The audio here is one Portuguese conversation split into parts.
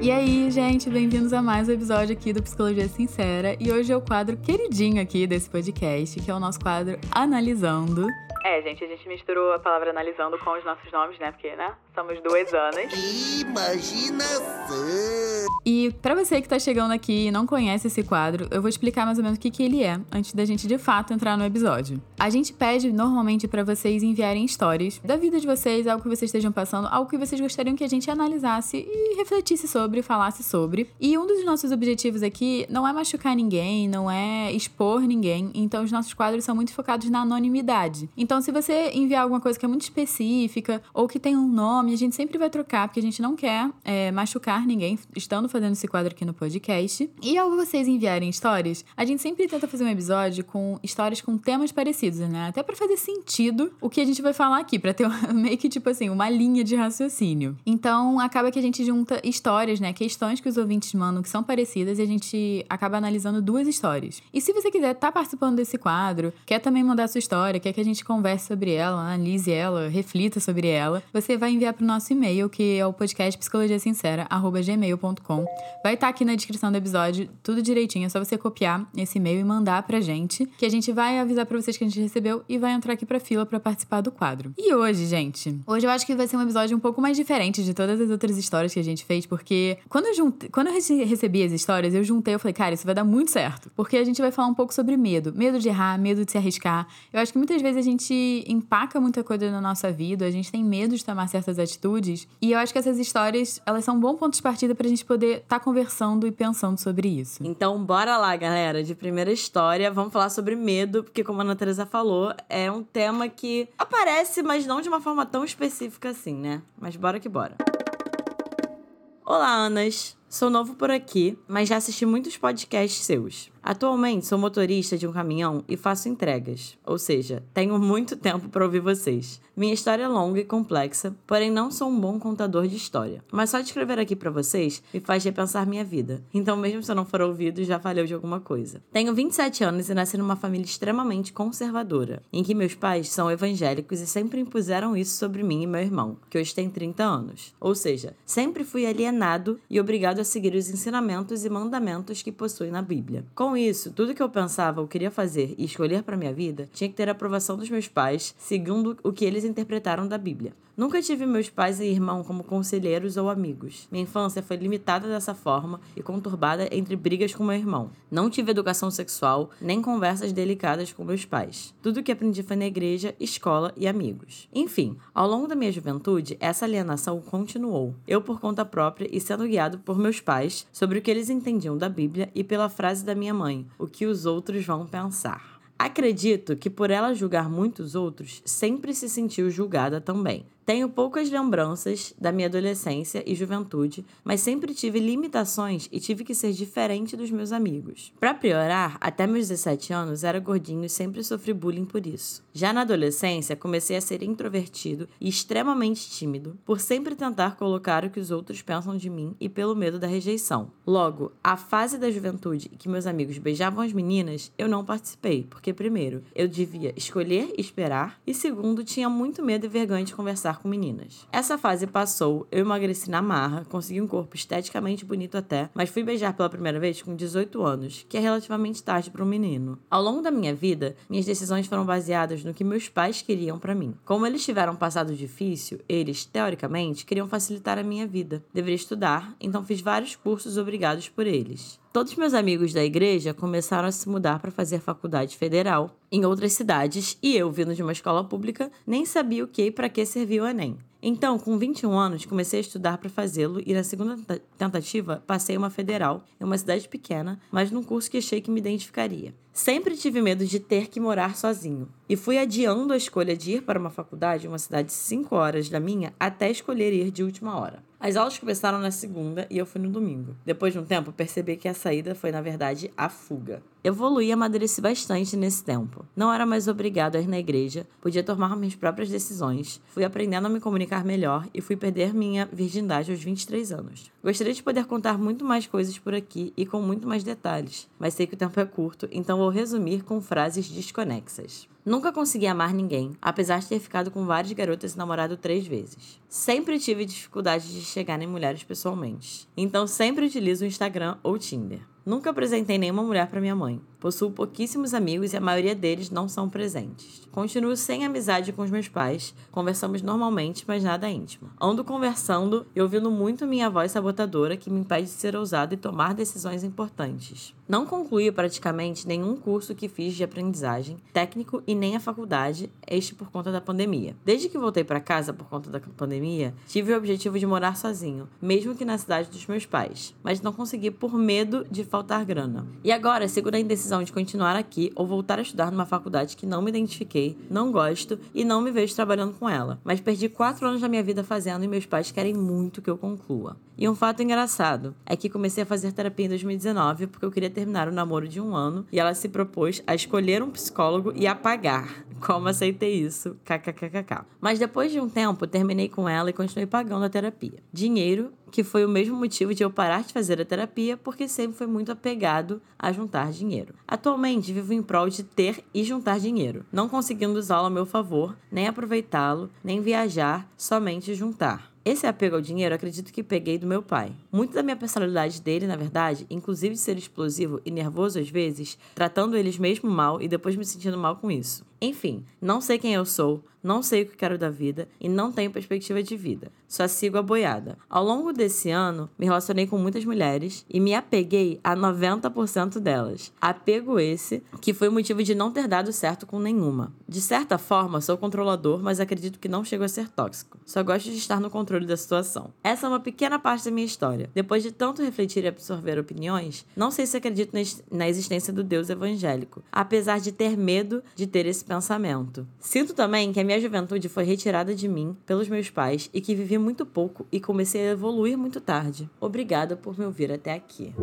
E aí, gente, bem-vindos a mais um episódio aqui do Psicologia Sincera. E hoje é o quadro queridinho aqui desse podcast, que é o nosso quadro Analisando. É, gente, a gente misturou a palavra analisando com os nossos nomes, né? Porque, né? Somos duas Anas. Imaginação! E pra você que tá chegando aqui e não conhece esse quadro, eu vou explicar mais ou menos o que, que ele é, antes da gente de fato entrar no episódio. A gente pede normalmente pra vocês enviarem histórias da vida de vocês, algo que vocês estejam passando, algo que vocês gostariam que a gente analisasse e refletisse sobre, falasse sobre. E um dos nossos objetivos aqui não é machucar ninguém, não é expor ninguém, então os nossos quadros são muito focados na anonimidade. Então, se você enviar alguma coisa que é muito específica ou que tem um nome, a gente sempre vai trocar, porque a gente não quer é, machucar ninguém estando fazendo esse quadro aqui no podcast. E ao vocês enviarem histórias, a gente sempre tenta fazer um episódio com histórias com temas parecidos, né? Até pra fazer sentido o que a gente vai falar aqui, pra ter uma- meio que tipo assim, uma linha de raciocínio. Então, acaba que a gente junta histórias, né? Questões que os ouvintes mandam que são parecidas e a gente acaba analisando duas histórias. E se você quiser estar participando desse quadro, quer também mandar sua história, quer que a gente converse sobre ela, analise ela, reflita sobre ela, você vai enviar pro nosso e-mail, que é o podcast psicologiasincera@gmail.com. Vai estar aqui na descrição do episódio, tudo direitinho, é só você copiar esse e-mail e mandar pra gente, que a gente vai avisar pra vocês que a gente recebeu e vai entrar aqui pra fila pra participar do quadro. E hoje, gente, hoje eu acho que vai ser um episódio um pouco mais diferente de todas as outras histórias que a gente fez, porque quando eu, juntei, quando eu rece- recebi as histórias, eu juntei, eu falei, cara, isso vai dar muito certo. Porque a gente vai falar um pouco sobre medo. Medo de errar, medo de se arriscar. Eu acho que muitas vezes a gente empaca muita coisa na nossa vida, a gente tem medo de tomar certas atitudes. E eu acho que essas histórias, elas são um bom ponto de partida pra gente poder estar conversando e pensando sobre isso. Então, bora lá, galera. De primeira história, vamos falar sobre medo, porque, como a Ana Teresa falou, é um tema que aparece, mas não de uma forma tão específica assim, né? Mas bora que bora. Olá, Anas. Sou novo por aqui, mas já assisti muitos podcasts seus. Atualmente sou motorista de um caminhão e faço entregas, ou seja, tenho muito tempo para ouvir vocês. Minha história é longa e complexa, porém não sou um bom contador de história. Mas só de escrever aqui para vocês me faz repensar minha vida. Então, mesmo se eu não for ouvido, já valeu de alguma coisa. Tenho 27 anos e nasci numa família extremamente conservadora, em que meus pais são evangélicos e sempre impuseram isso sobre mim e meu irmão, que hoje tem 30 anos. Ou seja, sempre fui alienado e obrigado a seguir os ensinamentos e mandamentos que possuem na Bíblia. Com isso, tudo que eu pensava ou queria fazer e escolher para minha vida tinha que ter a aprovação dos meus pais, segundo o que eles interpretaram da Bíblia. Nunca tive meus pais e irmão como conselheiros ou amigos. Minha infância foi limitada dessa forma e conturbada entre brigas com meu irmão. Não tive educação sexual, nem conversas delicadas com meus pais. Tudo que aprendi foi na igreja, escola e amigos. Enfim, ao longo da minha juventude, essa alienação continuou. Eu por conta própria e sendo guiado por meus pais sobre o que eles entendiam da Bíblia e pela frase da minha mãe: o que os outros vão pensar. Acredito que por ela julgar muitos outros, sempre se sentiu julgada também. Tenho poucas lembranças da minha adolescência e juventude, mas sempre tive limitações e tive que ser diferente dos meus amigos. Para piorar, até meus 17 anos era gordinho e sempre sofri bullying por isso. Já na adolescência, comecei a ser introvertido e extremamente tímido, por sempre tentar colocar o que os outros pensam de mim e pelo medo da rejeição. Logo, a fase da juventude que meus amigos beijavam as meninas, eu não participei, porque primeiro, eu devia escolher e esperar, e segundo, tinha muito medo e vergonha de conversar com meninas. Essa fase passou, eu emagreci na marra, consegui um corpo esteticamente bonito até, mas fui beijar pela primeira vez com 18 anos, que é relativamente tarde para um menino. Ao longo da minha vida, minhas decisões foram baseadas no que meus pais queriam para mim. Como eles tiveram um passado difícil, eles, teoricamente, queriam facilitar a minha vida. Deveria estudar, então fiz vários cursos obrigados por eles. Todos meus amigos da igreja começaram a se mudar para fazer faculdade federal em outras cidades e eu, vindo de uma escola pública, nem sabia o que e para que servia o Enem. Então, com 21 anos, comecei a estudar para fazê-lo e na segunda tenta- tentativa passei uma federal em uma cidade pequena, mas num curso que achei que me identificaria. Sempre tive medo de ter que morar sozinho e fui adiando a escolha de ir para uma faculdade em uma cidade 5 horas da minha até escolher ir de última hora. As aulas começaram na segunda e eu fui no domingo. Depois de um tempo, percebi que a saída foi, na verdade, a fuga. Evoluí e amadureci bastante nesse tempo. Não era mais obrigado a ir na igreja, podia tomar minhas próprias decisões, fui aprendendo a me comunicar melhor e fui perder minha virgindade aos 23 anos. Gostaria de poder contar muito mais coisas por aqui e com muito mais detalhes, mas sei que o tempo é curto, então vou resumir com frases desconexas. Nunca consegui amar ninguém, apesar de ter ficado com várias garotas e namorado três vezes. Sempre tive dificuldade de chegar em mulheres pessoalmente, então sempre utilizo o Instagram ou Tinder. Nunca apresentei nenhuma mulher para minha mãe. Possuo pouquíssimos amigos e a maioria deles não são presentes. Continuo sem amizade com os meus pais, conversamos normalmente, mas nada íntimo. Ando conversando e ouvindo muito minha voz sabotadora que me impede de ser ousado e tomar decisões importantes. Não concluí praticamente nenhum curso que fiz de aprendizagem, técnico e nem a faculdade, este por conta da pandemia. Desde que voltei para casa por conta da pandemia, tive o objetivo de morar sozinho, mesmo que na cidade dos meus pais, mas não consegui por medo de faltar grana. E agora sigo na indecisão de continuar aqui ou voltar a estudar numa faculdade que não me identifiquei, não gosto e não me vejo trabalhando com ela. Mas perdi quatro anos da minha vida fazendo e meus pais querem muito que eu conclua. E um fato engraçado é que comecei a fazer terapia em 2019 porque eu queria terminar o namoro de um ano e ela se propôs a escolher um psicólogo e a pagar. Como aceitei isso? KKKKK. Mas depois de um tempo, terminei com ela e continuei pagando a terapia. Dinheiro, que foi o mesmo motivo de eu parar de fazer a terapia, porque sempre foi muito apegado a juntar dinheiro. Atualmente, vivo em prol de ter e juntar dinheiro, não conseguindo usá-lo a meu favor, nem aproveitá-lo, nem viajar, somente juntar. Esse apego ao dinheiro acredito que peguei do meu pai. Muito da minha personalidade dele, na verdade, inclusive de ser explosivo e nervoso às vezes, tratando eles mesmo mal e depois me sentindo mal com isso. Enfim, não sei quem eu sou, não sei o que quero da vida e não tenho perspectiva de vida. Só sigo a boiada. Ao longo desse ano, me relacionei com muitas mulheres e me apeguei a 90% delas. Apego esse que foi o motivo de não ter dado certo com nenhuma. De certa forma, sou controlador, mas acredito que não chego a ser tóxico. Só gosto de estar no controle da situação. Essa é uma pequena parte da minha história. Depois de tanto refletir e absorver opiniões, não sei se acredito na existência do Deus evangélico, apesar de ter medo de ter esse pensamento. Sinto também que a minha juventude foi retirada de mim pelos meus pais e que vivi muito pouco e comecei a evoluir muito tarde. Obrigada por me ouvir até aqui.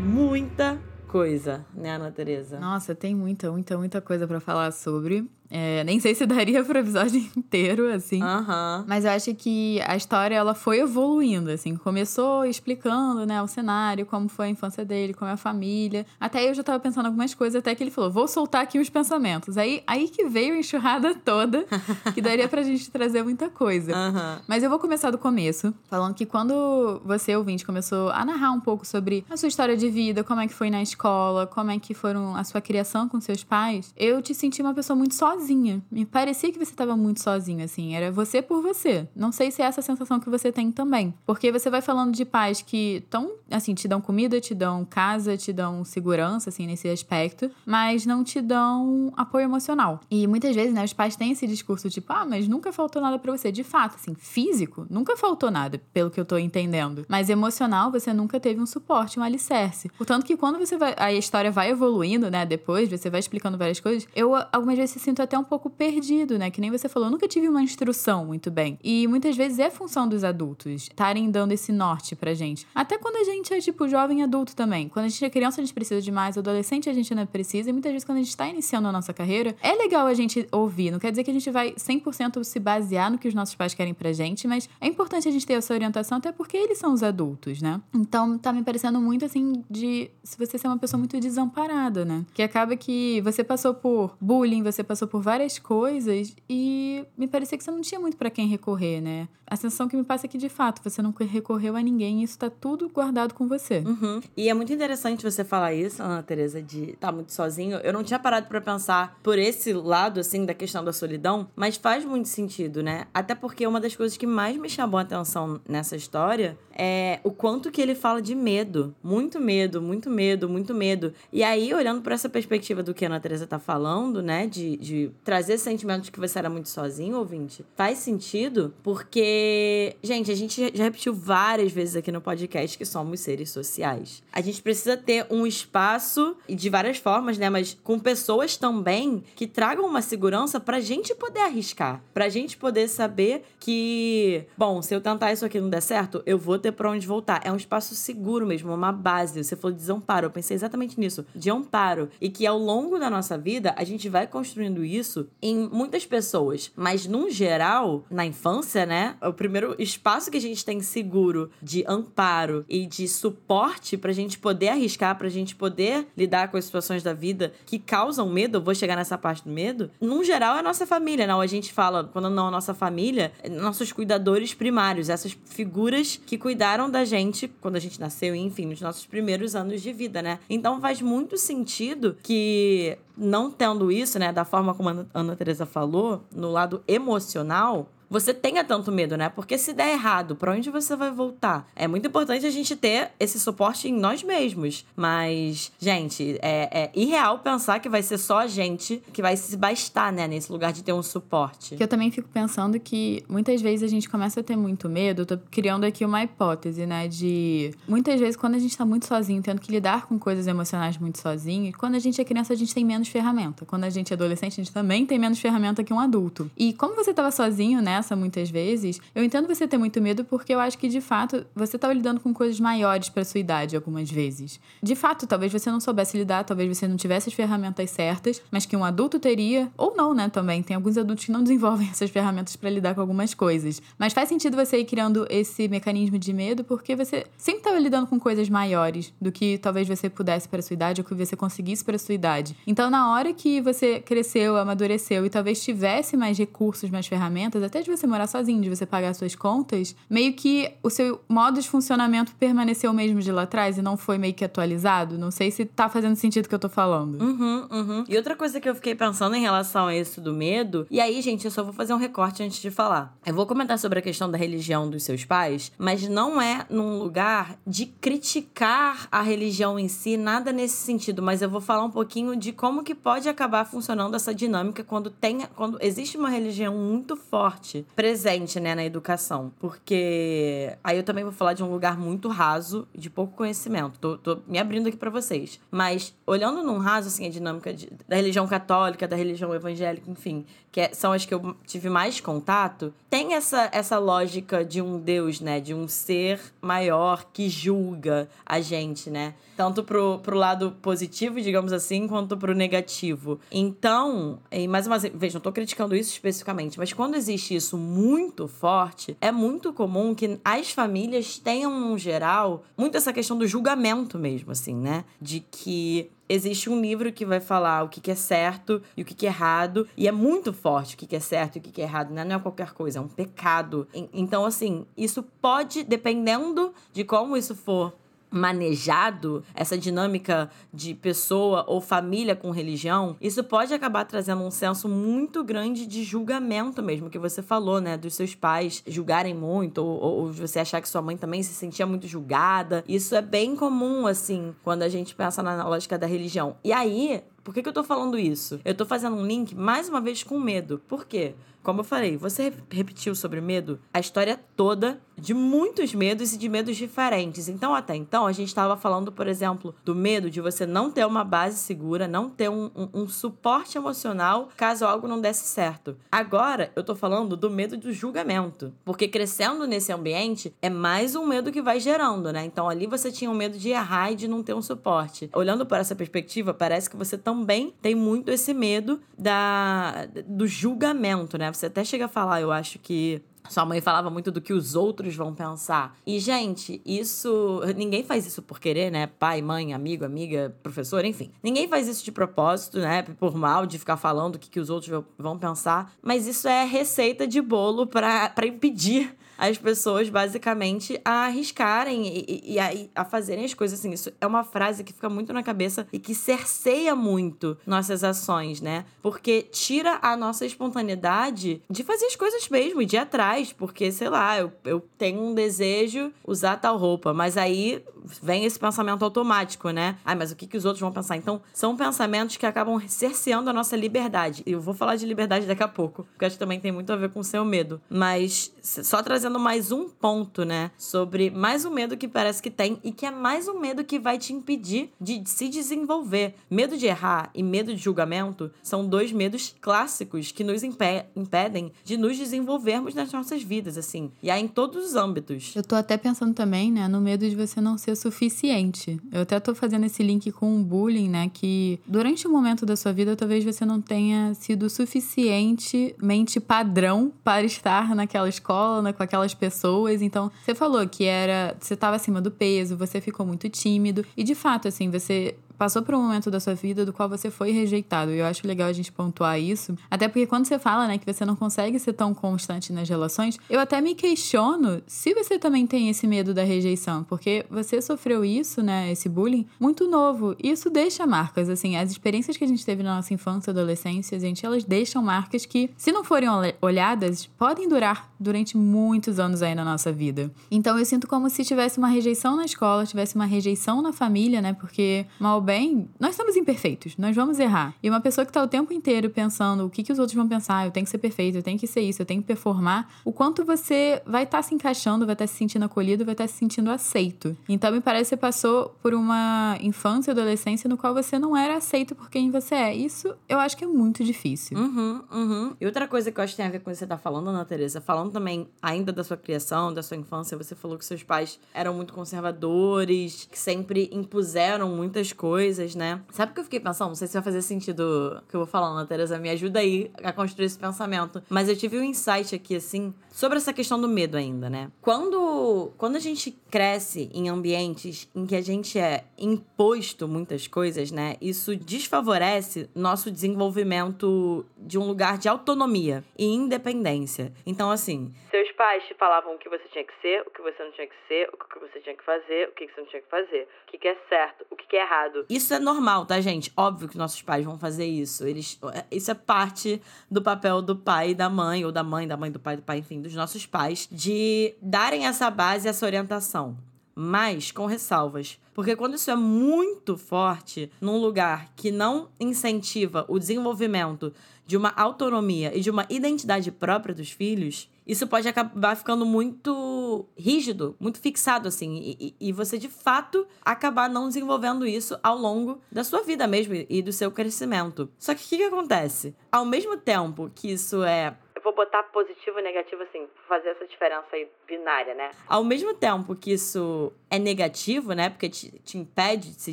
Muita coisa, né, Ana Teresa? Nossa, tem muita, muita, muita coisa para falar sobre. É, nem sei se daria pro episódio inteiro, assim. Uhum. Mas eu acho que a história, ela foi evoluindo, assim. Começou explicando, né, o cenário, como foi a infância dele, como é a família. Até eu já tava pensando algumas coisas, até que ele falou, vou soltar aqui os pensamentos. Aí, aí que veio a enxurrada toda, que daria pra gente trazer muita coisa. Uhum. Mas eu vou começar do começo, falando que quando você, ouvinte, começou a narrar um pouco sobre a sua história de vida, como é que foi na escola, como é que foram a sua criação com seus pais, eu te senti uma pessoa muito sozinha sozinha. Me parecia que você estava muito sozinho, assim. Era você por você. Não sei se é essa sensação que você tem também. Porque você vai falando de pais que estão, assim, te dão comida, te dão casa, te dão segurança, assim, nesse aspecto, mas não te dão apoio emocional. E muitas vezes, né, os pais têm esse discurso tipo, ah, mas nunca faltou nada para você. De fato, assim, físico, nunca faltou nada, pelo que eu tô entendendo. Mas emocional, você nunca teve um suporte, um alicerce. Portanto, que quando você vai. A história vai evoluindo, né, depois, você vai explicando várias coisas, eu algumas vezes sinto até um pouco perdido, né? Que nem você falou, eu nunca tive uma instrução muito bem. E muitas vezes é função dos adultos estarem dando esse norte pra gente. Até quando a gente é, tipo, jovem adulto também. Quando a gente é criança, a gente precisa de mais, adolescente a gente não precisa. E muitas vezes, quando a gente tá iniciando a nossa carreira, é legal a gente ouvir. Não quer dizer que a gente vai 100% se basear no que os nossos pais querem pra gente, mas é importante a gente ter essa orientação, até porque eles são os adultos, né? Então, tá me parecendo muito assim de se você ser uma pessoa muito desamparada, né? Que acaba que você passou por bullying, você passou por várias coisas e me parecia que você não tinha muito para quem recorrer, né? A sensação que me passa é que, de fato, você não recorreu a ninguém e isso tá tudo guardado com você. Uhum. E é muito interessante você falar isso, Ana Teresa, de estar tá muito sozinho. Eu não tinha parado para pensar por esse lado, assim, da questão da solidão, mas faz muito sentido, né? Até porque uma das coisas que mais me chamou a atenção nessa história é o quanto que ele fala de medo. Muito medo, muito medo, muito medo. E aí, olhando por essa perspectiva do que a Ana Teresa tá falando, né, de, de trazer sentimento de que você era muito sozinho, ouvinte, faz sentido porque, gente, a gente já repetiu várias vezes aqui no podcast que somos seres sociais. A gente precisa ter um espaço, e de várias formas, né? Mas com pessoas também que tragam uma segurança pra gente poder arriscar. Pra gente poder saber que, bom, se eu tentar isso aqui não der certo, eu vou ter pra onde voltar. É um espaço seguro mesmo, uma base. Você falou de desamparo, eu pensei exatamente nisso. De amparo. E que ao longo da nossa vida, a gente vai construindo isso em muitas pessoas. Mas, num geral, na infância, né? O primeiro espaço que a gente tem seguro de amparo e de suporte pra gente poder arriscar, pra gente poder lidar com as situações da vida que causam medo, eu vou chegar nessa parte do medo, num geral é a nossa família, não? A gente fala, quando não a nossa família, nossos cuidadores primários, essas figuras que cuidaram da gente quando a gente nasceu, enfim, nos nossos primeiros anos de vida, né? Então faz muito sentido que não tendo isso, né, da forma como a Ana Teresa falou, no lado emocional, você tenha tanto medo, né? Porque se der errado, para onde você vai voltar? É muito importante a gente ter esse suporte em nós mesmos. Mas, gente, é, é irreal pensar que vai ser só a gente que vai se bastar, né? Nesse lugar de ter um suporte. Que eu também fico pensando que muitas vezes a gente começa a ter muito medo. Eu tô criando aqui uma hipótese, né? De muitas vezes, quando a gente tá muito sozinho, tendo que lidar com coisas emocionais muito sozinho, quando a gente é criança, a gente tem menos ferramenta. Quando a gente é adolescente, a gente também tem menos ferramenta que um adulto. E como você tava sozinho, né? Muitas vezes, eu entendo você ter muito medo porque eu acho que de fato você estava lidando com coisas maiores para sua idade algumas vezes. De fato, talvez você não soubesse lidar, talvez você não tivesse as ferramentas certas, mas que um adulto teria, ou não, né, também. Tem alguns adultos que não desenvolvem essas ferramentas para lidar com algumas coisas. Mas faz sentido você ir criando esse mecanismo de medo porque você sempre estava lidando com coisas maiores do que talvez você pudesse para sua idade ou que você conseguisse para sua idade. Então, na hora que você cresceu, amadureceu e talvez tivesse mais recursos, mais ferramentas, até de você morar sozinho, de você pagar suas contas, meio que o seu modo de funcionamento permaneceu o mesmo de lá atrás e não foi meio que atualizado. Não sei se tá fazendo sentido o que eu tô falando. Uhum, uhum. E outra coisa que eu fiquei pensando em relação a isso do medo, e aí, gente, eu só vou fazer um recorte antes de falar. Eu vou comentar sobre a questão da religião dos seus pais, mas não é num lugar de criticar a religião em si, nada nesse sentido, mas eu vou falar um pouquinho de como que pode acabar funcionando essa dinâmica quando tem, quando existe uma religião muito forte presente, né, na educação. Porque aí eu também vou falar de um lugar muito raso, de pouco conhecimento. Tô, tô me abrindo aqui para vocês. Mas olhando num raso, assim, a dinâmica de, da religião católica, da religião evangélica, enfim, que é, são as que eu tive mais contato, tem essa, essa lógica de um Deus, né, de um ser maior que julga a gente, né? Tanto pro, pro lado positivo, digamos assim, quanto pro negativo. Então, e mais uma vez, não tô criticando isso especificamente, mas quando existe isso muito forte, é muito comum que as famílias tenham, no geral, muito essa questão do julgamento mesmo, assim, né? De que existe um livro que vai falar o que, é certo e o que, é errado. E é muito forte o que, é certo e o que, é errado. Né? Não é qualquer coisa, é um pecado. Então, assim, isso pode, dependendo de como isso for manejado, essa dinâmica de pessoa ou família com religião, isso pode acabar trazendo um senso muito grande de julgamento mesmo, que você falou, né? Dos seus pais julgarem muito, ou, ou você achar que sua mãe também se sentia muito julgada. Isso é bem comum, assim, quando a gente pensa na lógica da religião. E aí, por que, que eu tô falando isso? Eu tô fazendo um link, mais uma vez, com medo. Por quê? Como eu falei, você repetiu sobre medo a história toda de muitos medos e de medos diferentes. Então, até então, a gente estava falando, por exemplo, do medo de você não ter uma base segura, não ter um, um, um, suporte emocional caso algo não desse certo. Agora, eu tô falando do medo do julgamento. Porque crescendo nesse ambiente é mais um medo que vai gerando, né? Então, ali você tinha o um medo de errar e de não ter um suporte. Olhando por essa perspectiva, parece que você também tem muito esse medo da, do julgamento, né? Você até chega a falar, eu acho que sua mãe falava muito do que os outros vão pensar. E, gente, isso. Ninguém faz isso por querer, né? Pai, mãe, amigo, amiga, professor, enfim. Ninguém faz isso de propósito, né? Por mal, de ficar falando o que, que os outros vão pensar. Mas isso é receita de bolo para impedir as pessoas basicamente a arriscarem e, e, a, a fazerem as coisas assim. Isso é uma frase que fica muito na cabeça e que cerceia muito nossas ações, né? Porque tira a nossa espontaneidade de fazer as coisas mesmo, de ir atrás. Porque, sei lá, eu, eu tenho um desejo usar tal roupa, mas aí vem esse pensamento automático, né? Ah, mas o que, que os outros vão pensar? Então, são pensamentos que acabam cerceando a nossa liberdade. E eu vou falar de liberdade daqui a pouco, porque acho que também tem muito a ver com o seu medo. Mas só trazendo mais um ponto, né? Sobre mais um medo que parece que tem e que é mais um medo que vai te impedir de se desenvolver. Medo de errar e medo de julgamento são dois medos clássicos que nos impe impedem de nos desenvolvermos nas nossas vidas, assim. E há em todos os âmbitos. Eu tô até pensando também, né, no medo de você não ser suficiente. Eu até tô fazendo esse link com o bullying, né, que durante um momento da sua vida talvez você não tenha sido suficientemente padrão para estar naquela escola, com aquelas pessoas. Então, você falou que era, você estava acima do peso, você ficou muito tímido e de fato assim, você passou por um momento da sua vida do qual você foi rejeitado. E eu acho legal a gente pontuar isso. Até porque quando você fala, né, que você não consegue ser tão constante nas relações, eu até me questiono se você também tem esse medo da rejeição. Porque você sofreu isso, né, esse bullying, muito novo. E isso deixa marcas, assim. As experiências que a gente teve na nossa infância, adolescência, gente, elas deixam marcas que, se não forem olhadas, podem durar durante muitos anos aí na nossa vida. Então eu sinto como se tivesse uma rejeição na escola, tivesse uma rejeição na família, né? Porque mal bem, nós somos imperfeitos, nós vamos errar. E uma pessoa que tá o tempo inteiro pensando o que, que os outros vão pensar, eu tenho que ser perfeito, eu tenho que ser isso, eu tenho que performar, o quanto você vai estar tá se encaixando, vai estar tá se sentindo acolhido, vai estar tá se sentindo aceito. Então me parece que você passou por uma infância e adolescência no qual você não era aceito por quem você é. Isso eu acho que é muito difícil. Uhum, uhum. E outra coisa que eu acho que tem a ver com o que você tá falando, Ana Tereza, falando também ainda da sua criação, da sua infância, você falou que seus pais eram muito conservadores, que sempre impuseram muitas coisas coisas, né? Sabe o que eu fiquei pensando? Não sei se vai fazer sentido o que eu vou falando, né, Teresa. Me ajuda aí a construir esse pensamento. Mas eu tive um insight aqui, assim, sobre essa questão do medo ainda, né? Quando, quando a gente cresce em ambientes em que a gente é imposto muitas coisas, né? Isso desfavorece nosso desenvolvimento de um lugar de autonomia e independência. Então, assim, seus pais te falavam o que você tinha que ser, o que você não tinha que ser, o que você tinha que fazer, o que você não tinha que fazer, o que é certo, o que é errado. Isso é normal, tá, gente? Óbvio que nossos pais vão fazer isso. Eles, isso é parte do papel do pai e da mãe, ou da mãe, da mãe, do pai, do pai, enfim, dos nossos pais, de darem essa base, essa orientação. Mas com ressalvas. Porque quando isso é muito forte num lugar que não incentiva o desenvolvimento de uma autonomia e de uma identidade própria dos filhos, isso pode acabar ficando muito rígido, muito fixado, assim, e, e, você de fato acabar não desenvolvendo isso ao longo da sua vida mesmo e do seu crescimento. Só que o que, que acontece? Ao mesmo tempo que isso é vou botar positivo e negativo assim, fazer essa diferença aí binária, né? Ao mesmo tempo que isso é negativo, né? Porque te, te impede de se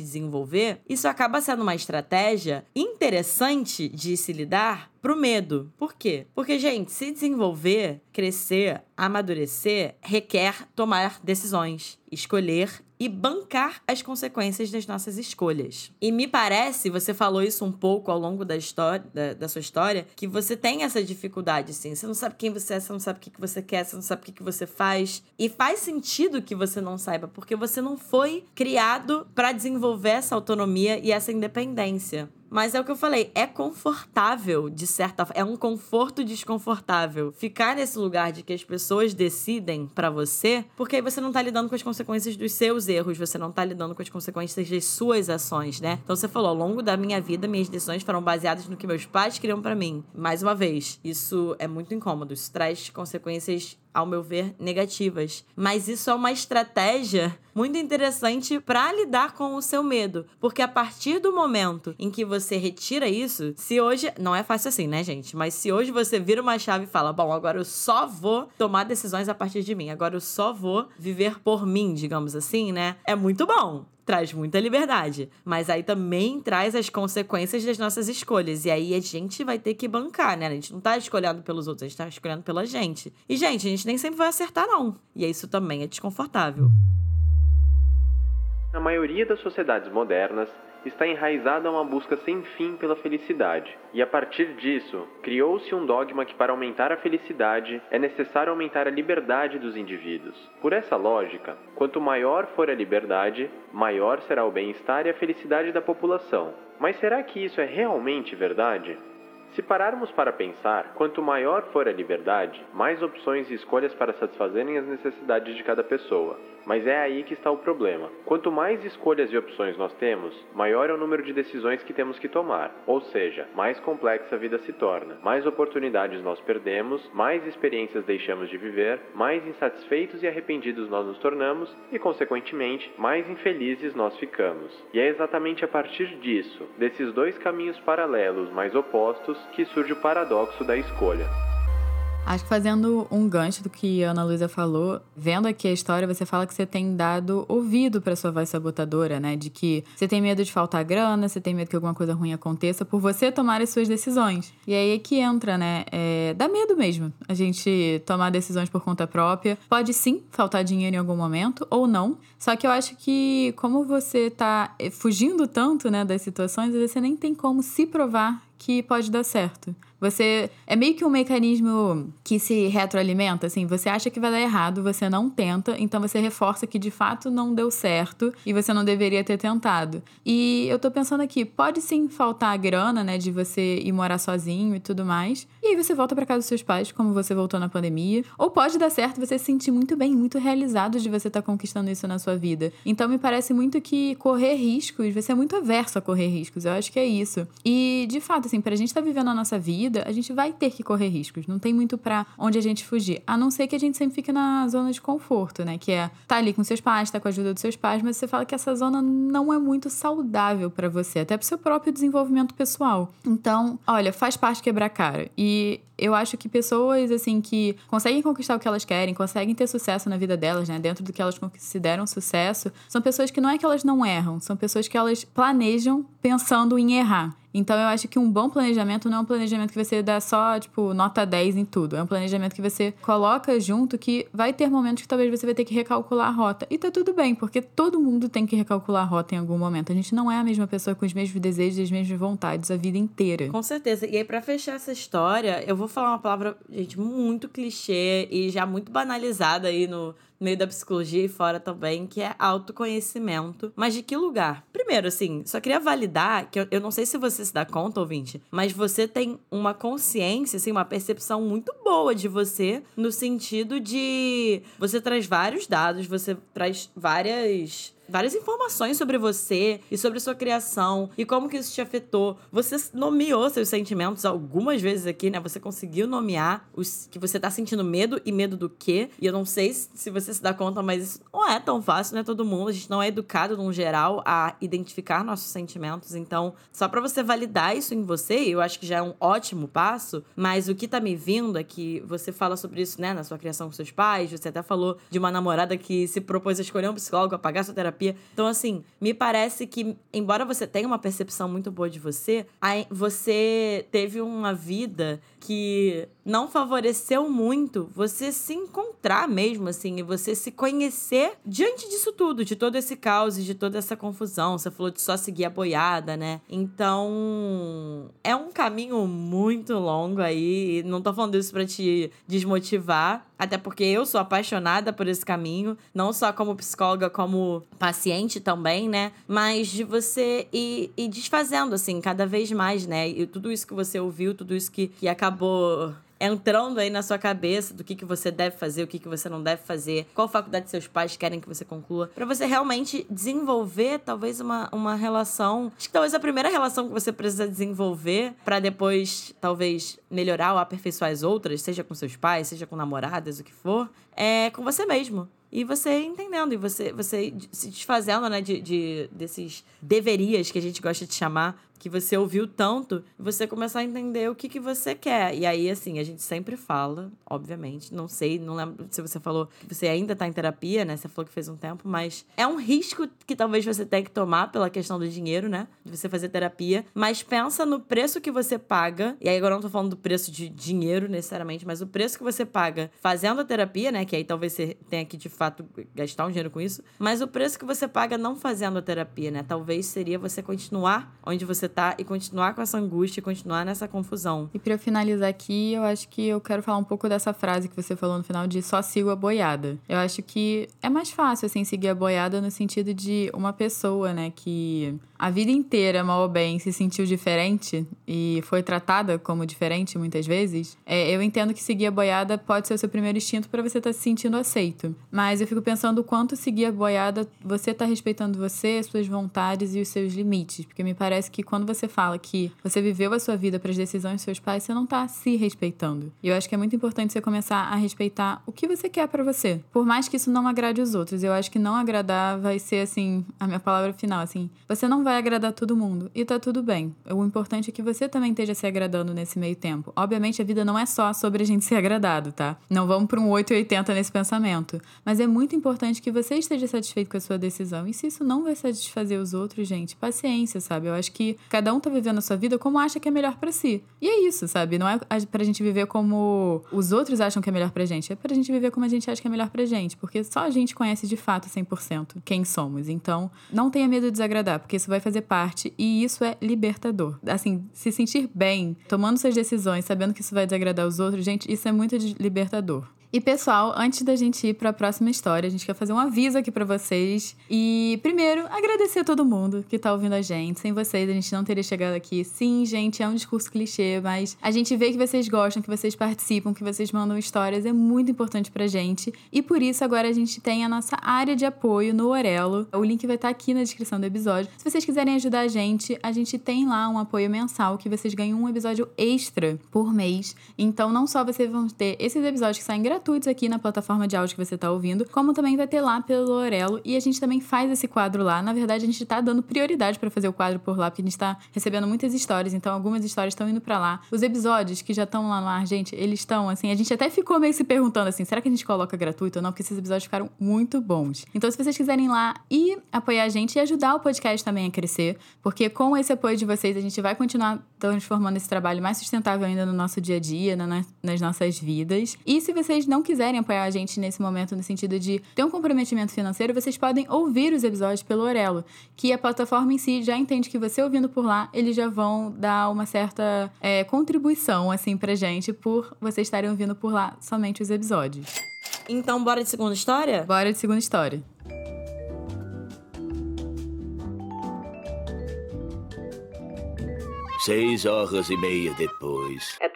desenvolver, isso acaba sendo uma estratégia interessante de se lidar pro medo. Por quê? Porque, gente, se desenvolver, crescer, amadurecer, requer tomar decisões, escolher e bancar as consequências das nossas escolhas. E me parece, você falou isso um pouco ao longo da história, da, da sua história, que você tem essa dificuldade, assim. Você não sabe quem você é, você não sabe o que, você quer, você não sabe o que você faz. E faz sentido que você não saiba, porque você não foi criado para desenvolver essa autonomia e essa independência. Mas é o que eu falei, é confortável, de certa forma. É um conforto desconfortável. Ficar nesse lugar de que as pessoas decidem para você, porque aí você não tá lidando com as consequências dos seus erros, você não tá lidando com as consequências das suas ações, né? Então você falou, ao longo da minha vida, minhas decisões foram baseadas no que meus pais queriam para mim. Mais uma vez, isso é muito incômodo. Isso traz consequências ao meu ver, negativas. Mas isso é uma estratégia muito interessante para lidar com o seu medo, porque a partir do momento em que você retira isso, se hoje não é fácil assim, né, gente? Mas se hoje você vira uma chave e fala: "Bom, agora eu só vou tomar decisões a partir de mim. Agora eu só vou viver por mim", digamos assim, né? É muito bom traz muita liberdade, mas aí também traz as consequências das nossas escolhas. E aí a gente vai ter que bancar, né? A gente não tá escolhendo pelos outros, a gente tá escolhendo pela gente. E, gente, a gente nem sempre vai acertar, não. E isso também é desconfortável. Na maioria das sociedades modernas, está enraizada a uma busca sem fim pela felicidade. E a partir disso, criou-se um dogma que, para aumentar a felicidade, é necessário aumentar a liberdade dos indivíduos. Por essa lógica, quanto maior for a liberdade, maior será o bem-estar e a felicidade da população. Mas será que isso é realmente verdade? Se pararmos para pensar, quanto maior for a liberdade, mais opções e escolhas para satisfazerem as necessidades de cada pessoa. Mas é aí que está o problema. Quanto mais escolhas e opções nós temos, maior é o número de decisões que temos que tomar. Ou seja, mais complexa a vida se torna. Mais oportunidades nós perdemos, mais experiências deixamos de viver, mais insatisfeitos e arrependidos nós nos tornamos e, consequentemente, mais infelizes nós ficamos. E é exatamente a partir disso, desses dois caminhos paralelos, mas opostos, que surge o paradoxo da escolha. Acho que fazendo um gancho do que a Ana Luísa falou, vendo aqui a história, você fala que você tem dado ouvido para sua voz sabotadora, né? De que você tem medo de faltar grana, você tem medo que alguma coisa ruim aconteça por você tomar as suas decisões. E aí é que entra, né? É, dá medo mesmo a gente tomar decisões por conta própria. Pode sim faltar dinheiro em algum momento, ou não. Só que eu acho que, como você tá eh, fugindo tanto, né, das situações, você nem tem como se provar que pode dar certo. Você é meio que um mecanismo que se retroalimenta, assim, você acha que vai dar errado, você não tenta, então você reforça que de fato não deu certo e você não deveria ter tentado. E eu tô pensando aqui, pode sim faltar a grana, né, de você ir morar sozinho e tudo mais. E aí você volta para casa dos seus pais, como você voltou na pandemia, ou pode dar certo você se sentir muito bem, muito realizado de você estar tá conquistando isso na sua vida. Então me parece muito que correr riscos, você é muito averso a correr riscos. Eu acho que é isso. E de fato, assim, pra gente estar tá vivendo a nossa vida, a gente vai ter que correr riscos. Não tem muito para onde a gente fugir. A não ser que a gente sempre fique na zona de conforto, né? Que é tá ali com seus pais, tá com a ajuda dos seus pais, mas você fala que essa zona não é muito saudável para você, até pro seu próprio desenvolvimento pessoal. Então, olha, faz parte quebrar cara. E eu acho que pessoas, assim, que conseguem conquistar o que elas querem, conseguem ter sucesso na vida delas, né? Dentro do que elas consideram sucesso, são pessoas que não é que elas não erram, são pessoas que elas planejam pensando em errar. Então eu acho que um bom planejamento não é um planejamento que você dá só, tipo, nota 10 em tudo. É um planejamento que você coloca junto que vai ter momentos que talvez você vai ter que recalcular a rota. E tá tudo bem, porque todo mundo tem que recalcular a rota em algum momento. A gente não é a mesma pessoa com os mesmos desejos e as mesmas vontades a vida inteira. Com certeza. E aí, pra fechar essa história, eu vou falar uma palavra, gente, muito clichê e já muito banalizada aí no, meio da psicologia e fora também, que é autoconhecimento. Mas de que lugar? Primeiro, assim, só queria validar que eu, eu não sei se você se dá conta, ouvinte, mas você tem uma consciência, assim, uma percepção muito boa de você, no sentido de você traz vários dados, você traz várias várias informações sobre você e sobre sua criação e como que isso te afetou. Você nomeou seus sentimentos algumas vezes aqui, né? Você conseguiu nomear os que você tá sentindo medo e medo do quê? E eu não sei se você se dá conta, mas isso não é tão fácil, né? Todo mundo, a gente não é educado no geral a identificar nossos sentimentos. Então, só para você validar isso em você, eu acho que já é um ótimo passo, mas o que tá me vindo é que você fala sobre isso, né, na sua criação com seus pais, você até falou de uma namorada que se propôs a escolher um psicólogo, a pagar sua terapia terapia. Então, assim, me parece que, embora você tenha uma percepção muito boa de você, você teve uma vida que não favoreceu muito você se encontrar mesmo, assim, e você se conhecer diante disso tudo, de todo esse caos e de toda essa confusão. Você falou de só seguir a boiada, né? Então, é um caminho muito longo aí. Não tô falando isso pra te desmotivar, até porque eu sou apaixonada por esse caminho, não só como psicóloga, como paciente também, né? Mas de você ir, ir desfazendo, assim, cada vez mais, né? E tudo isso que você ouviu, tudo isso que, que acabou entrando aí na sua cabeça do que, que você deve fazer, o que, que você não deve fazer, qual faculdade seus pais querem que você conclua, para você realmente desenvolver talvez uma, uma relação. Acho que talvez a primeira relação que você precisa desenvolver para depois talvez melhorar ou aperfeiçoar as outras, seja com seus pais, seja com namoradas, o que for, é com você mesmo. E você entendendo, e você, você se desfazendo, né, de, de, desses deverias que a gente gosta de chamar que você ouviu tanto, você começar a entender o que, que você quer. E aí, assim, a gente sempre fala, obviamente. Não sei, não lembro se você falou que você ainda tá em terapia, né? Você falou que fez um tempo, mas é um risco que talvez você tenha que tomar pela questão do dinheiro, né? De você fazer terapia. Mas pensa no preço que você paga. E aí, agora eu não tô falando do preço de dinheiro necessariamente, mas o preço que você paga fazendo a terapia, né? Que aí talvez você tenha que de fato gastar um dinheiro com isso. Mas o preço que você paga não fazendo a terapia, né? Talvez seria você continuar onde você tá e continuar com essa angústia e continuar nessa confusão. E eu finalizar aqui, eu acho que eu quero falar um pouco dessa frase que você falou no final de só sigo a boiada. Eu acho que é mais fácil, assim, seguir a boiada no sentido de uma pessoa, né, que a vida inteira, mal ou bem, se sentiu diferente e foi tratada como diferente muitas vezes, é, eu entendo que seguir a boiada pode ser o seu primeiro instinto para você estar tá se sentindo aceito. Mas eu fico pensando o quanto seguir a boiada você tá respeitando você, suas vontades e os seus limites. Porque me parece que quando você fala que você viveu a sua vida para as decisões dos seus pais, você não tá se respeitando. E eu acho que é muito importante você começar a respeitar o que você quer para você. Por mais que isso não agrade os outros, eu acho que não agradar vai ser assim, a minha palavra final, assim. Você não vai vai agradar todo mundo. E tá tudo bem. O importante é que você também esteja se agradando nesse meio tempo. Obviamente, a vida não é só sobre a gente ser agradado, tá? Não vamos para um 880 nesse pensamento. Mas é muito importante que você esteja satisfeito com a sua decisão. E se isso não vai satisfazer os outros, gente, paciência, sabe? Eu acho que cada um tá vivendo a sua vida como acha que é melhor para si. E é isso, sabe? Não é pra gente viver como os outros acham que é melhor pra gente. É pra gente viver como a gente acha que é melhor pra gente. Porque só a gente conhece de fato 100% quem somos. Então, não tenha medo de desagradar, porque isso vai fazer parte e isso é libertador. Assim, se sentir bem, tomando suas decisões, sabendo que isso vai desagradar os outros, gente, isso é muito libertador. E pessoal, antes da gente ir para a próxima história, a gente quer fazer um aviso aqui para vocês. E primeiro, agradecer a todo mundo que tá ouvindo a gente. Sem vocês, a gente não teria chegado aqui. Sim, gente, é um discurso clichê, mas a gente vê que vocês gostam, que vocês participam, que vocês mandam histórias, é muito importante pra gente. E por isso agora a gente tem a nossa área de apoio no Orelo. O link vai estar tá aqui na descrição do episódio. Se vocês quiserem ajudar a gente, a gente tem lá um apoio mensal que vocês ganham um episódio extra por mês. Então não só vocês vão ter esses episódios que saem gratuitos, gratuitos aqui na plataforma de áudio que você está ouvindo, como também vai ter lá pelo Orelo. E a gente também faz esse quadro lá. Na verdade, a gente está dando prioridade para fazer o quadro por lá, porque a gente está recebendo muitas histórias, então algumas histórias estão indo para lá. Os episódios que já estão lá no ar, gente, eles estão assim. A gente até ficou meio se perguntando assim: será que a gente coloca gratuito ou não? Porque esses episódios ficaram muito bons. Então, se vocês quiserem ir lá e apoiar a gente e ajudar o podcast também a crescer, porque com esse apoio de vocês, a gente vai continuar transformando esse trabalho mais sustentável ainda no nosso dia a dia, nas nossas vidas. E se vocês não quiserem apoiar a gente nesse momento, no sentido de ter um comprometimento financeiro, vocês podem ouvir os episódios pelo Orelo, que a plataforma em si já entende que você ouvindo por lá, eles já vão dar uma certa é, contribuição, assim, pra gente, por vocês estarem ouvindo por lá somente os episódios. Então, bora de segunda história? Bora de segunda história. Seis horas e meia depois. É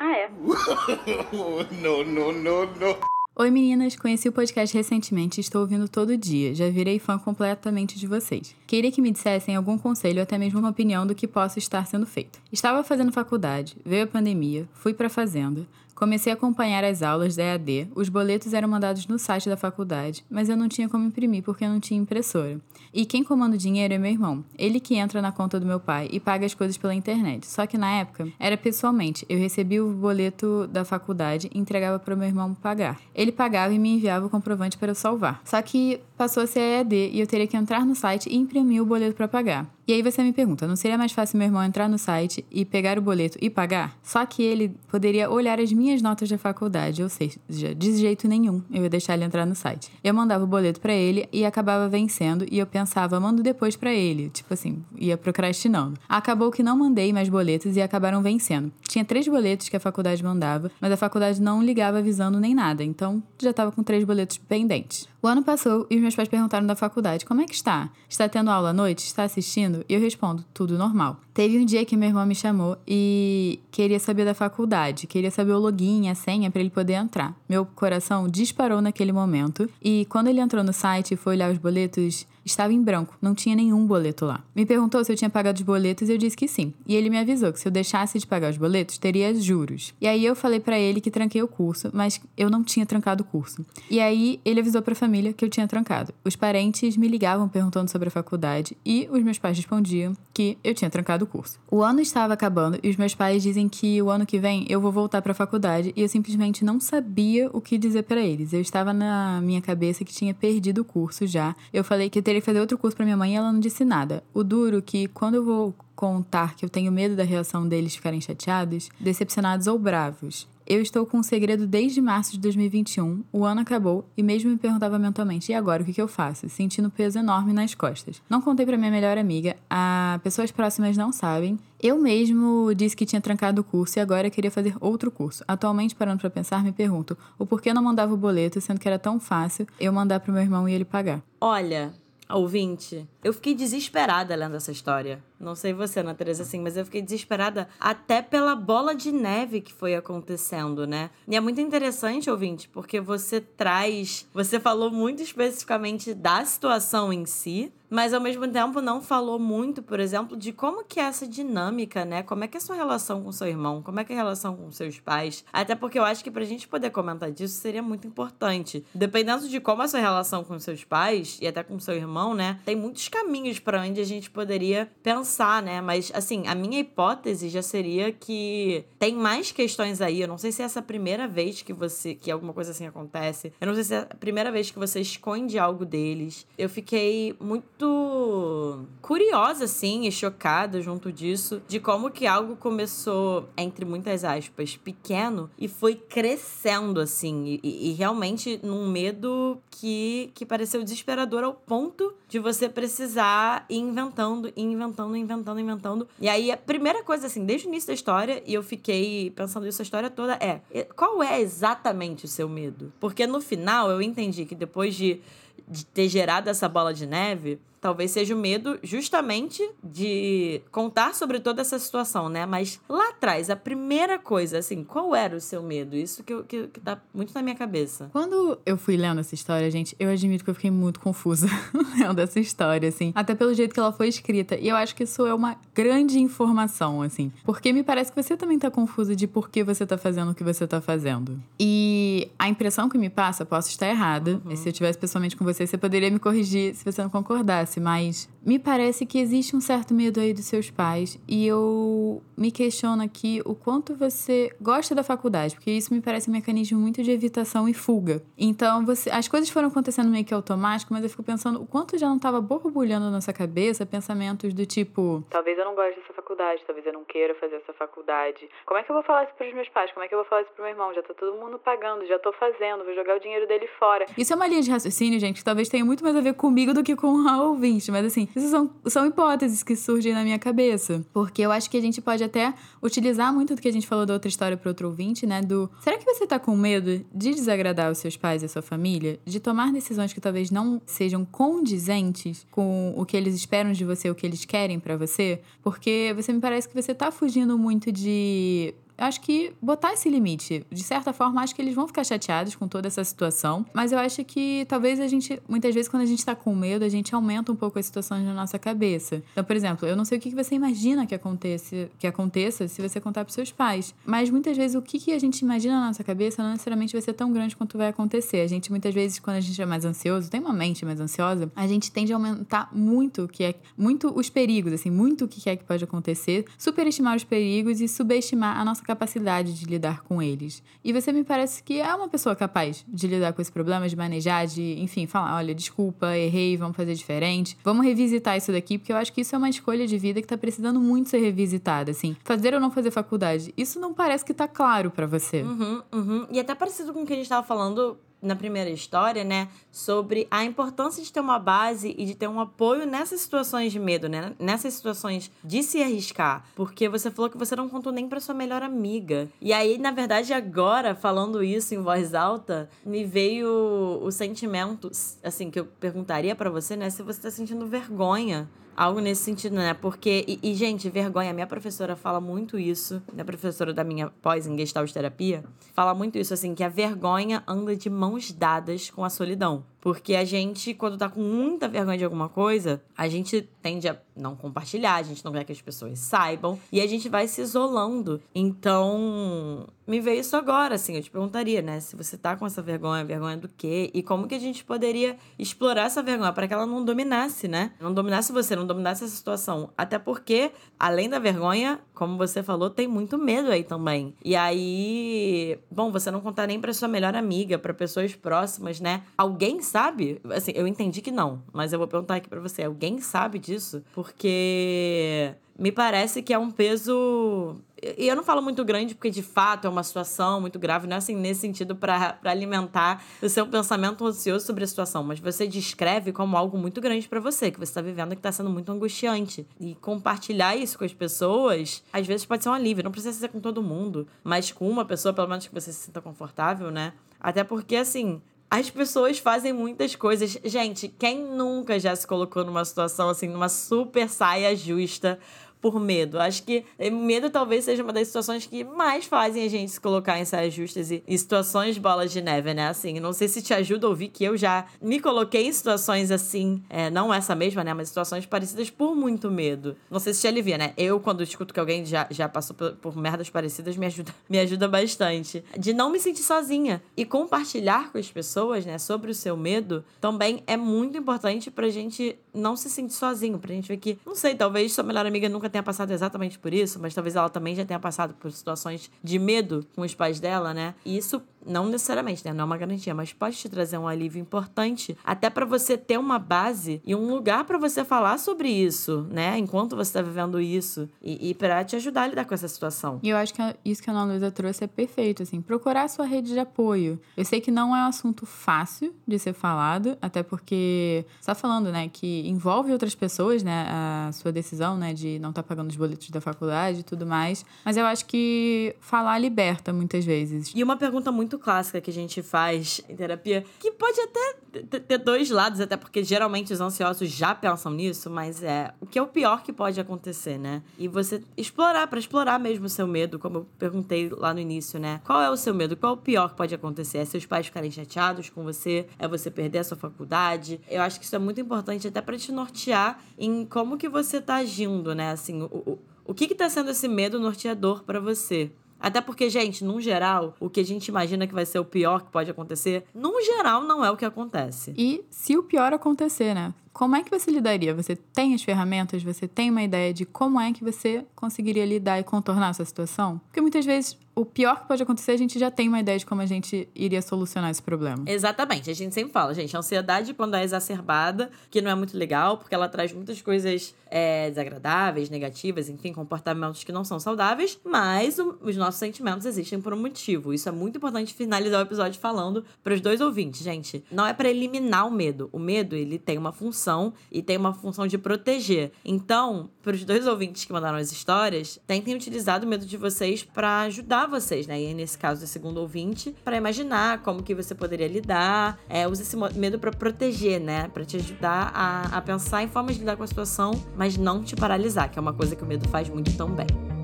Ah, é. não, não, não, não. Oi meninas, conheci o podcast recentemente e estou ouvindo todo dia. Já virei fã completamente de vocês. Queria que me dissessem algum conselho ou até mesmo uma opinião do que possa estar sendo feito. Estava fazendo faculdade, veio a pandemia, fui para a fazenda, Comecei a acompanhar as aulas da EAD, os boletos eram mandados no site da faculdade, mas eu não tinha como imprimir porque eu não tinha impressora. E quem comanda o dinheiro é meu irmão, ele que entra na conta do meu pai e paga as coisas pela internet. Só que na época era pessoalmente, eu recebia o boleto da faculdade e entregava para o meu irmão pagar. Ele pagava e me enviava o comprovante para eu salvar. Só que passou a ser a EAD e eu teria que entrar no site e imprimir o boleto para pagar. E aí você me pergunta, não seria mais fácil meu irmão entrar no site e pegar o boleto e pagar? Só que ele poderia olhar as minhas notas da faculdade, ou seja, de jeito nenhum eu ia deixar ele entrar no site. Eu mandava o boleto para ele e acabava vencendo e eu pensava, mando depois para ele, tipo assim, ia procrastinando. Acabou que não mandei mais boletos e acabaram vencendo. Tinha três boletos que a faculdade mandava, mas a faculdade não ligava avisando nem nada, então já tava com três boletos pendentes. O ano passou e os meus pais perguntaram da faculdade: como é que está? Está tendo aula à noite? Está assistindo? E eu respondo: tudo normal. Teve um dia que meu irmão me chamou e queria saber da faculdade, queria saber o login, a senha para ele poder entrar. Meu coração disparou naquele momento e quando ele entrou no site e foi olhar os boletos, estava em branco, não tinha nenhum boleto lá. Me perguntou se eu tinha pagado os boletos e eu disse que sim. E ele me avisou que se eu deixasse de pagar os boletos, teria juros. E aí eu falei para ele que tranquei o curso, mas eu não tinha trancado o curso. E aí ele avisou para a família que eu tinha trancado. Os parentes me ligavam perguntando sobre a faculdade e os meus pais respondiam que eu tinha trancado o curso. O ano estava acabando e os meus pais dizem que o ano que vem eu vou voltar para a faculdade e eu simplesmente não sabia o que dizer para eles. Eu estava na minha cabeça que tinha perdido o curso já. Eu falei que teria que fazer outro curso para minha mãe e ela não disse nada. O duro que quando eu vou contar que eu tenho medo da reação deles ficarem chateados, decepcionados ou bravos. Eu estou com um segredo desde março de 2021, o ano acabou e mesmo me perguntava mentalmente: e agora o que, que eu faço? Sentindo peso enorme nas costas. Não contei para minha melhor amiga, a pessoas próximas não sabem. Eu mesmo disse que tinha trancado o curso e agora queria fazer outro curso. Atualmente, parando para pensar, me pergunto: o porquê não mandava o boleto, sendo que era tão fácil eu mandar pro meu irmão e ele pagar? Olha, ouvinte, eu fiquei desesperada lendo essa história. Não sei você, Ana Teresa, assim, mas eu fiquei desesperada até pela bola de neve que foi acontecendo, né? E é muito interessante, ouvinte, porque você traz. Você falou muito especificamente da situação em si, mas ao mesmo tempo não falou muito, por exemplo, de como que é essa dinâmica, né? Como é que é a sua relação com seu irmão, como é que é a relação com seus pais. Até porque eu acho que pra gente poder comentar disso seria muito importante. Dependendo de como é a sua relação com seus pais e até com seu irmão, né? Tem muitos caminhos para onde a gente poderia pensar, né? Mas assim, a minha hipótese já seria que tem mais questões aí. Eu não sei se é essa primeira vez que você que alguma coisa assim acontece. Eu não sei se é a primeira vez que você esconde algo deles. Eu fiquei muito curiosa, assim, e chocada junto disso, de como que algo começou, entre muitas aspas, pequeno e foi crescendo, assim, e, e realmente num medo que, que pareceu desesperador ao ponto de você precisar ir inventando, inventando, inventando, inventando. E aí a primeira coisa, assim, desde o início da história, e eu fiquei pensando isso a história toda, é qual é exatamente o seu medo? Porque no final eu entendi que depois de de ter gerado essa bola de neve, talvez seja o medo justamente de contar sobre toda essa situação, né? Mas lá atrás, a primeira coisa, assim, qual era o seu medo? Isso que, que, que tá muito na minha cabeça. Quando eu fui lendo essa história, gente, eu admito que eu fiquei muito confusa lendo essa história, assim. Até pelo jeito que ela foi escrita. E eu acho que isso é uma grande informação, assim. Porque me parece que você também tá confusa de por que você tá fazendo o que você tá fazendo. E a impressão que me passa, posso estar errada. Uhum. Se eu tivesse pessoalmente com você, você poderia me corrigir se você não concordasse. Mas me parece que existe um certo medo aí dos seus pais. E eu me questiono aqui o quanto você gosta da faculdade, porque isso me parece um mecanismo muito de evitação e fuga. Então, você, as coisas foram acontecendo meio que automático, mas eu fico pensando o quanto já não estava borbulhando na nossa cabeça pensamentos do tipo: talvez eu não goste dessa faculdade, talvez eu não queira fazer essa faculdade. Como é que eu vou falar isso pros meus pais? Como é que eu vou falar isso pro meu irmão? Já tá todo mundo pagando, já tô fazendo, vou jogar o dinheiro dele fora. Isso é uma linha de raciocínio, gente, que talvez tenha muito mais a ver comigo do que com a ouvinte, mas assim, isso são, são hipóteses que surgem na minha cabeça. Porque eu acho que a gente pode até utilizar muito do que a gente falou da outra história para outro ouvinte, né? Do será que você tá com medo de desagradar os seus pais e a sua família? De tomar decisões que talvez não sejam condizentes com o que eles esperam de você, o que eles querem para você? Porque você me parece que você tá fugindo muito de eu acho que botar esse limite. De certa forma, acho que eles vão ficar chateados com toda essa situação. Mas eu acho que talvez a gente, muitas vezes, quando a gente tá com medo, a gente aumenta um pouco as situações na nossa cabeça. Então, por exemplo, eu não sei o que você imagina que aconteça, que aconteça se você contar pros seus pais. Mas muitas vezes o que a gente imagina na nossa cabeça não necessariamente vai ser tão grande quanto vai acontecer. A gente, muitas vezes, quando a gente é mais ansioso, tem uma mente mais ansiosa, a gente tende a aumentar muito o que é muito os perigos, assim, muito o que é que pode acontecer, superestimar os perigos e subestimar a nossa capacidade de lidar com eles. E você me parece que é uma pessoa capaz de lidar com esse problema, de manejar, de, enfim, falar: olha, desculpa, errei, vamos fazer diferente. Vamos revisitar isso daqui, porque eu acho que isso é uma escolha de vida que tá precisando muito ser revisitada, assim. Fazer ou não fazer faculdade, isso não parece que tá claro para você. Uhum, uhum. E até parecido com o que a gente tava falando na primeira história, né, sobre a importância de ter uma base e de ter um apoio nessas situações de medo, né, nessas situações de se arriscar, porque você falou que você não contou nem para sua melhor amiga. E aí, na verdade, agora falando isso em voz alta, me veio o sentimento, assim, que eu perguntaria para você, né, se você tá sentindo vergonha Algo nesse sentido, né? Porque, e, e, gente, vergonha, minha professora fala muito isso, a professora da minha pós em Gestalt Terapia, fala muito isso, assim, que a vergonha anda de mãos dadas com a solidão. Porque a gente, quando tá com muita vergonha de alguma coisa, a gente tende a não compartilhar, a gente não quer que as pessoas saibam e a gente vai se isolando. Então, me veio isso agora, assim, eu te perguntaria, né, se você tá com essa vergonha, vergonha do quê? E como que a gente poderia explorar essa vergonha para que ela não dominasse, né? Não dominasse você, não dominasse essa situação. Até porque, além da vergonha, como você falou, tem muito medo aí também. E aí, bom, você não contar nem para sua melhor amiga, para pessoas próximas, né? Alguém sabe? Assim, eu entendi que não, mas eu vou perguntar aqui para você, alguém sabe disso? Porque me parece que é um peso. E eu não falo muito grande porque de fato é uma situação muito grave, não é assim nesse sentido para alimentar o seu pensamento ansioso sobre a situação, mas você descreve como algo muito grande para você, que você está vivendo que está sendo muito angustiante. E compartilhar isso com as pessoas, às vezes pode ser um alívio, não precisa ser com todo mundo, mas com uma pessoa, pelo menos que você se sinta confortável, né? Até porque, assim, as pessoas fazem muitas coisas. Gente, quem nunca já se colocou numa situação assim, numa super saia justa por medo. Acho que medo talvez seja uma das situações que mais fazem a gente se colocar em saias justas e, situações bolas de neve, né? Assim, não sei se te ajuda a ouvir que eu já me coloquei em situações assim, é, não essa mesma, né? Mas situações parecidas por muito medo. Não sei se te alivia, né? Eu, quando escuto que alguém já, já passou por, por merdas parecidas, me ajuda, me ajuda bastante. De não me sentir sozinha. E compartilhar com as pessoas, né, sobre o seu medo, também é muito importante pra gente não se sentir sozinho. Pra gente ver que, não sei, talvez sua melhor amiga nunca tenha passado exatamente por isso, mas talvez ela também já tenha passado por situações de medo com os pais dela, né? E isso não necessariamente, né? Não é uma garantia, mas pode te trazer um alívio importante, até para você ter uma base e um lugar para você falar sobre isso, né? Enquanto você tá vivendo isso e, e para te ajudar a lidar com essa situação. E eu acho que isso que a Ana Luísa trouxe é perfeito, assim, procurar a sua rede de apoio. Eu sei que não é um assunto fácil de ser falado, até porque você tá falando, né, que envolve outras pessoas, né, a sua decisão, né, de não estar tá pagando os boletos da faculdade e tudo mais, mas eu acho que falar liberta muitas vezes. E uma pergunta muito muito clássica que a gente faz em terapia, que pode até ter dois lados, até porque geralmente os ansiosos já pensam nisso, mas é o que é o pior que pode acontecer, né? E você explorar, para explorar mesmo o seu medo, como eu perguntei lá no início, né? Qual é o seu medo? Qual é o pior que pode acontecer? É seus pais ficarem chateados com você? É você perder a sua faculdade? Eu acho que isso é muito importante até para te nortear em como que você tá agindo, né? Assim, o, o, o que que tá sendo esse medo norteador para você? Até porque, gente, num geral, o que a gente imagina que vai ser o pior que pode acontecer, num geral não é o que acontece. E se o pior acontecer, né? Como é que você lidaria? Você tem as ferramentas? Você tem uma ideia de como é que você conseguiria lidar e contornar essa situação? Porque muitas vezes o pior que pode acontecer, a gente já tem uma ideia de como a gente iria solucionar esse problema. Exatamente. A gente sempre fala, gente, a ansiedade, quando é exacerbada, que não é muito legal, porque ela traz muitas coisas é, desagradáveis, negativas, enfim, comportamentos que não são saudáveis, mas o, os nossos sentimentos existem por um motivo. Isso é muito importante finalizar o episódio falando para os dois ouvintes, gente. Não é para eliminar o medo. O medo, ele tem uma função e tem uma função de proteger. Então, para os dois ouvintes que mandaram as histórias, tentem utilizar o medo de vocês para ajudar vocês, né? E nesse caso, do segundo ouvinte, para imaginar como que você poderia lidar. É, use esse medo para proteger, né? Para te ajudar a, a pensar em formas de lidar com a situação, mas não te paralisar, que é uma coisa que o medo faz muito tão bem.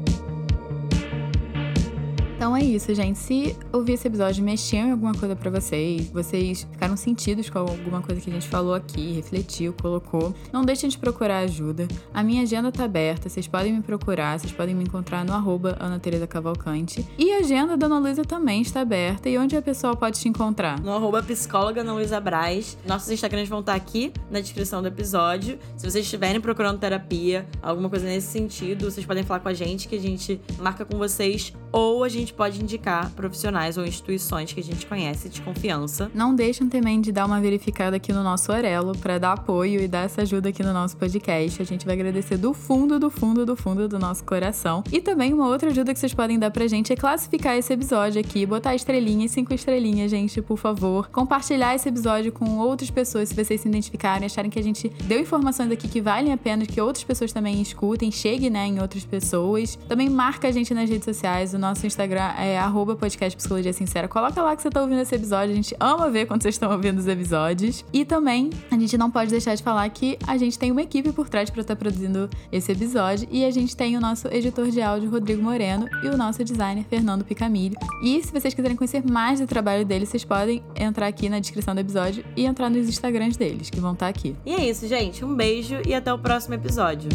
Então é isso, gente. Se ouvir esse episódio mexeu em alguma coisa para vocês, vocês ficaram sentidos com alguma coisa que a gente falou aqui, refletiu, colocou, não deixem de procurar ajuda. A minha agenda tá aberta, vocês podem me procurar, vocês podem me encontrar no arroba Ana Teresa Cavalcante. E a agenda da Ana Luísa também está aberta. E onde a pessoa pode te encontrar? No arroba psicóloga Ana Luísa Braz. Nossos Instagrams vão estar aqui na descrição do episódio. Se vocês estiverem procurando terapia, alguma coisa nesse sentido, vocês podem falar com a gente que a gente marca com vocês ou a gente pode indicar profissionais ou instituições que a gente conhece de confiança. Não deixem também de dar uma verificada aqui no nosso Orelo para dar apoio e dar essa ajuda aqui no nosso podcast. A gente vai agradecer do fundo, do fundo, do fundo do nosso coração. E também uma outra ajuda que vocês podem dar pra gente é classificar esse episódio aqui, botar estrelinhas, cinco estrelinhas, gente, por favor. Compartilhar esse episódio com outras pessoas se vocês se identificarem, acharem que a gente deu informações aqui que valem a pena que outras pessoas também escutem, chegue, né, em outras pessoas. Também marca a gente nas redes sociais, o nosso Instagram Instagram é arroba podcast Psicologia Sincera. Coloca lá que você tá ouvindo esse episódio. A gente ama ver quando vocês estão ouvindo os episódios. E também, a gente não pode deixar de falar que a gente tem uma equipe por trás para estar tá produzindo esse episódio. E a gente tem o nosso editor de áudio, Rodrigo Moreno, e o nosso designer, Fernando Picamilho. E se vocês quiserem conhecer mais do trabalho deles, vocês podem entrar aqui na descrição do episódio e entrar nos Instagrams deles, que vão estar tá aqui. E é isso, gente. Um beijo e até o próximo episódio.